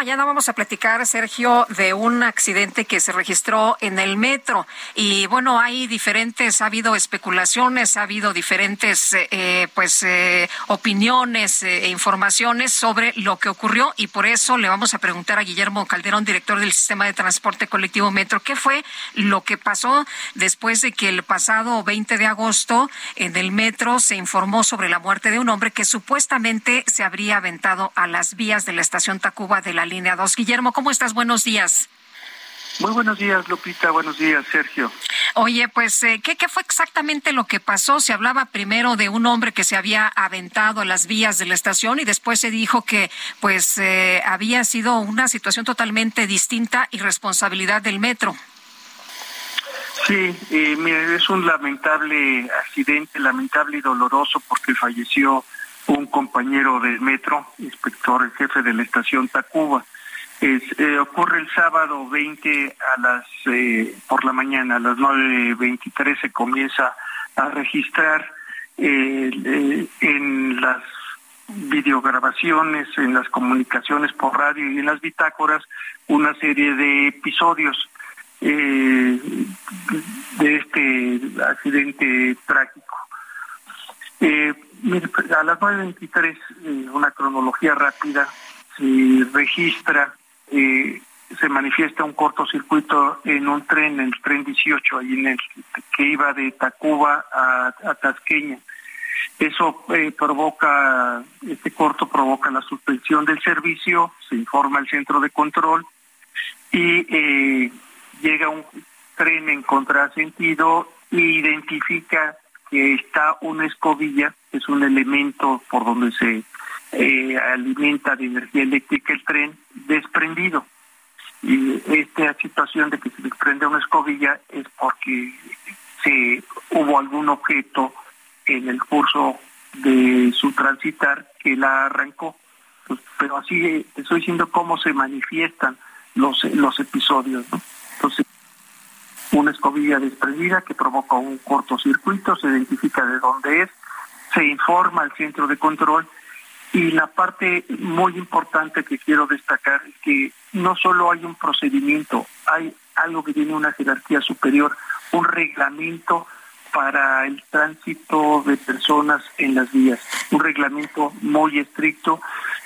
Mañana vamos a platicar, Sergio, de un accidente que se registró en el metro. Y bueno, hay diferentes, ha habido especulaciones, ha habido diferentes, eh, pues, eh, opiniones eh, e informaciones sobre lo que ocurrió. Y por eso le vamos a preguntar a Guillermo Calderón, director del Sistema de Transporte Colectivo Metro, qué fue lo que pasó después de que el pasado 20 de agosto en el metro se informó sobre la muerte de un hombre que supuestamente se habría aventado a las vías de la estación Tacuba de la línea 2. Guillermo, ¿cómo estás? Buenos días. Muy buenos días, Lupita. Buenos días, Sergio. Oye, pues, eh, ¿qué, ¿qué, fue exactamente lo que pasó? Se hablaba primero de un hombre que se había aventado a las vías de la estación y después se dijo que, pues, eh, había sido una situación totalmente distinta y responsabilidad del metro. Sí, eh, mire, es un lamentable accidente, lamentable y doloroso porque falleció un compañero del metro, inspector, jefe de la estación Tacuba. Es, eh, ocurre el sábado 20 a las eh, por la mañana, a las 9.23 se comienza a registrar eh, en las videograbaciones, en las comunicaciones por radio y en las bitácoras una serie de episodios de este accidente trágico. A las 9.23, una cronología rápida, se registra, eh, se manifiesta un cortocircuito en un tren, el tren 18, ahí en el, que iba de Tacuba a, a Tasqueña. Eso eh, provoca, este corto provoca la suspensión del servicio, se informa al centro de control y eh, llega un tren en contrasentido e identifica que está una escobilla, es un elemento por donde se eh, alimenta de energía eléctrica el tren, desprendido. Y esta situación de que se desprende una escobilla es porque se hubo algún objeto en el curso de su transitar que la arrancó. Pues, pero así te estoy diciendo cómo se manifiestan los, los episodios. Entonces, una escobilla desprendida que provoca un cortocircuito, se identifica de dónde es, se informa al centro de control y la parte muy importante que quiero destacar es que no solo hay un procedimiento, hay algo que tiene una jerarquía superior, un reglamento para el tránsito de personas en las vías, un reglamento muy estricto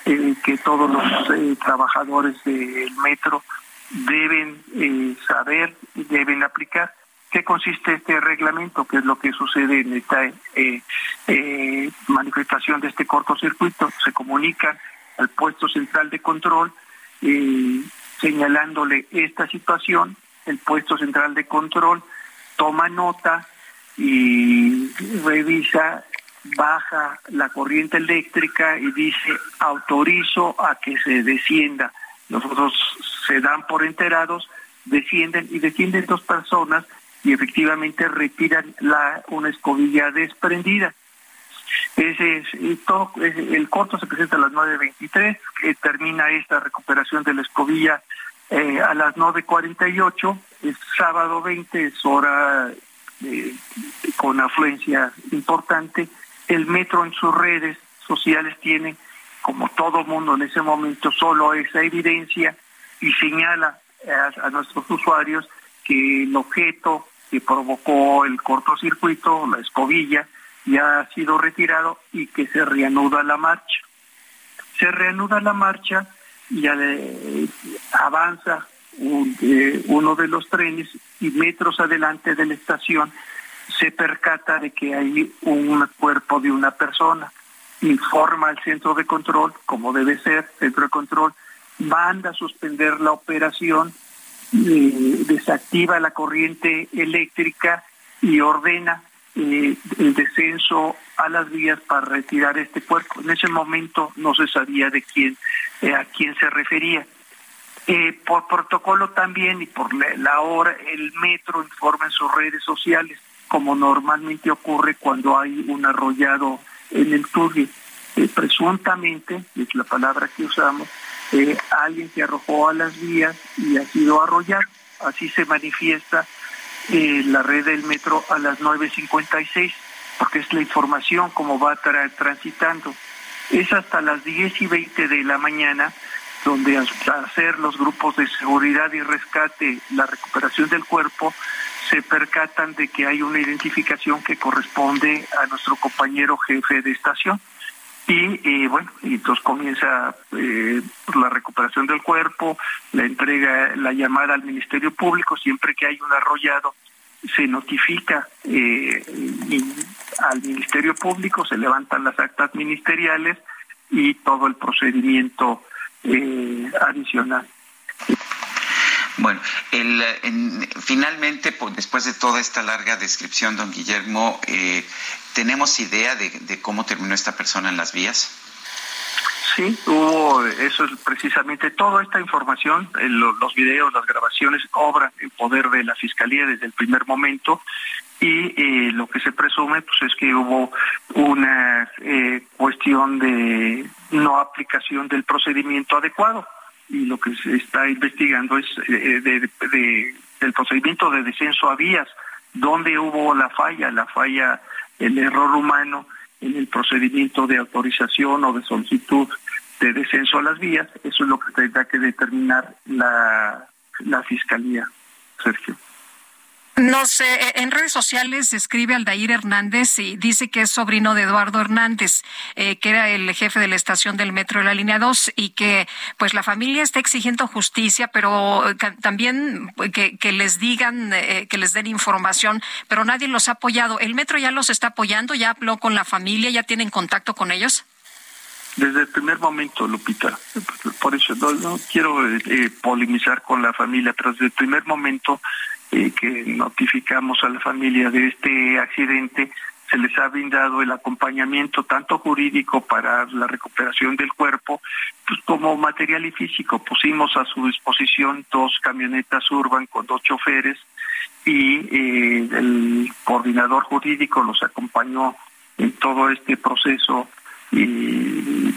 eh, que todos los eh, trabajadores del metro deben eh, saber deben aplicar. ¿Qué consiste este reglamento? ¿Qué es lo que sucede en esta eh, eh, manifestación de este cortocircuito? Se comunica al puesto central de control eh, señalándole esta situación. El puesto central de control toma nota y revisa, baja la corriente eléctrica y dice autorizo a que se descienda. Nosotros se dan por enterados, descienden y descienden dos personas y efectivamente retiran la una escobilla desprendida. Ese es, todo, el corto se presenta a las 9.23, que termina esta recuperación de la escobilla eh, a las 9.48, es sábado 20, es hora eh, con afluencia importante. El metro en sus redes sociales tiene, como todo mundo en ese momento, solo esa evidencia y señala a nuestros usuarios que el objeto que provocó el cortocircuito, la escobilla, ya ha sido retirado y que se reanuda la marcha. Se reanuda la marcha y avanza eh, uno de los trenes y metros adelante de la estación se percata de que hay un cuerpo de una persona. Informa al centro de control, como debe ser, centro de control, manda a suspender la operación eh, desactiva la corriente eléctrica y ordena eh, el descenso a las vías para retirar este cuerpo. En ese momento no se sabía de quién, eh, a quién se refería. Eh, por protocolo también y por la, hora, el metro informa en sus redes sociales, como normalmente ocurre cuando hay un arrollado en el túnel. presuntamente, es la palabra que usamos, alguien se arrojó a las vías y ha sido arrollado. Así se manifiesta eh, la red del metro a las 9.56, porque es la información como va tra transitando. Es hasta las 10 y 20 de la mañana donde al hacer los grupos de seguridad y rescate la recuperación del cuerpo, se percatan de que hay una identificación que corresponde a nuestro compañero jefe de estación. Y bueno, entonces comienza eh, la recuperación del cuerpo, la entrega, la llamada al Ministerio Público, siempre que hay un arrollado, se notifica eh, al Ministerio Público, se levantan las actas ministeriales y todo el procedimiento eh, adicional. Bueno, el, finalmente, pues, después de toda esta larga descripción, don Guillermo, eh, ¿tenemos idea de, cómo terminó esta persona en las vías? Sí, hubo, eso es precisamente toda esta información, los videos, las grabaciones, obran en poder de la Fiscalía desde el primer momento y eh, lo que se presume pues es que hubo una eh, cuestión de no aplicación del procedimiento adecuado y lo que se está investigando es eh, de, del procedimiento de descenso a vías, donde hubo la falla, la falla, el error humano en el procedimiento de autorización o de solicitud de descenso a las vías, eso es lo que tendrá que determinar la, la Fiscalía, Sergio. No sé, e, en redes sociales escribe Aldair Hernández y dice que es sobrino de Eduardo Hernández, eh, que era el jefe de la estación del metro de la línea 2 y que pues la familia está exigiendo justicia, pero eh, también que, que les digan, eh, que les den información, pero nadie los ha apoyado. ¿El metro ya los está apoyando? ¿Ya habló con la familia? ¿Ya tienen contacto con ellos? Desde el primer momento, Lupita. Por eso no, quiero polemizar con la familia, desde el primer momento que notificamos a la familia de este accidente, se les ha brindado el acompañamiento tanto jurídico para la recuperación del cuerpo, pues como material y físico. Pusimos a su disposición dos camionetas urban con dos choferes y eh, el coordinador jurídico los acompañó en todo este proceso y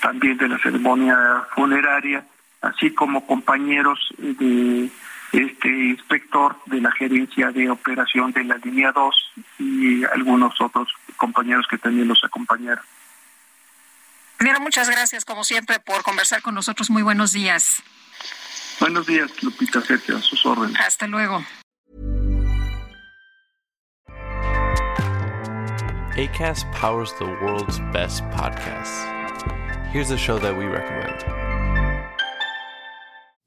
también de la ceremonia funeraria, así como compañeros de este inspector de la gerencia de operación de la línea 2 y algunos otros compañeros que también los acompañaron. Mira, muchas gracias como siempre por conversar con nosotros. Muy buenos días. Buenos días, Lupita Sergio, a sus órdenes. Hasta luego. ACAST powers the world's best podcasts. Here's a show that we recommend.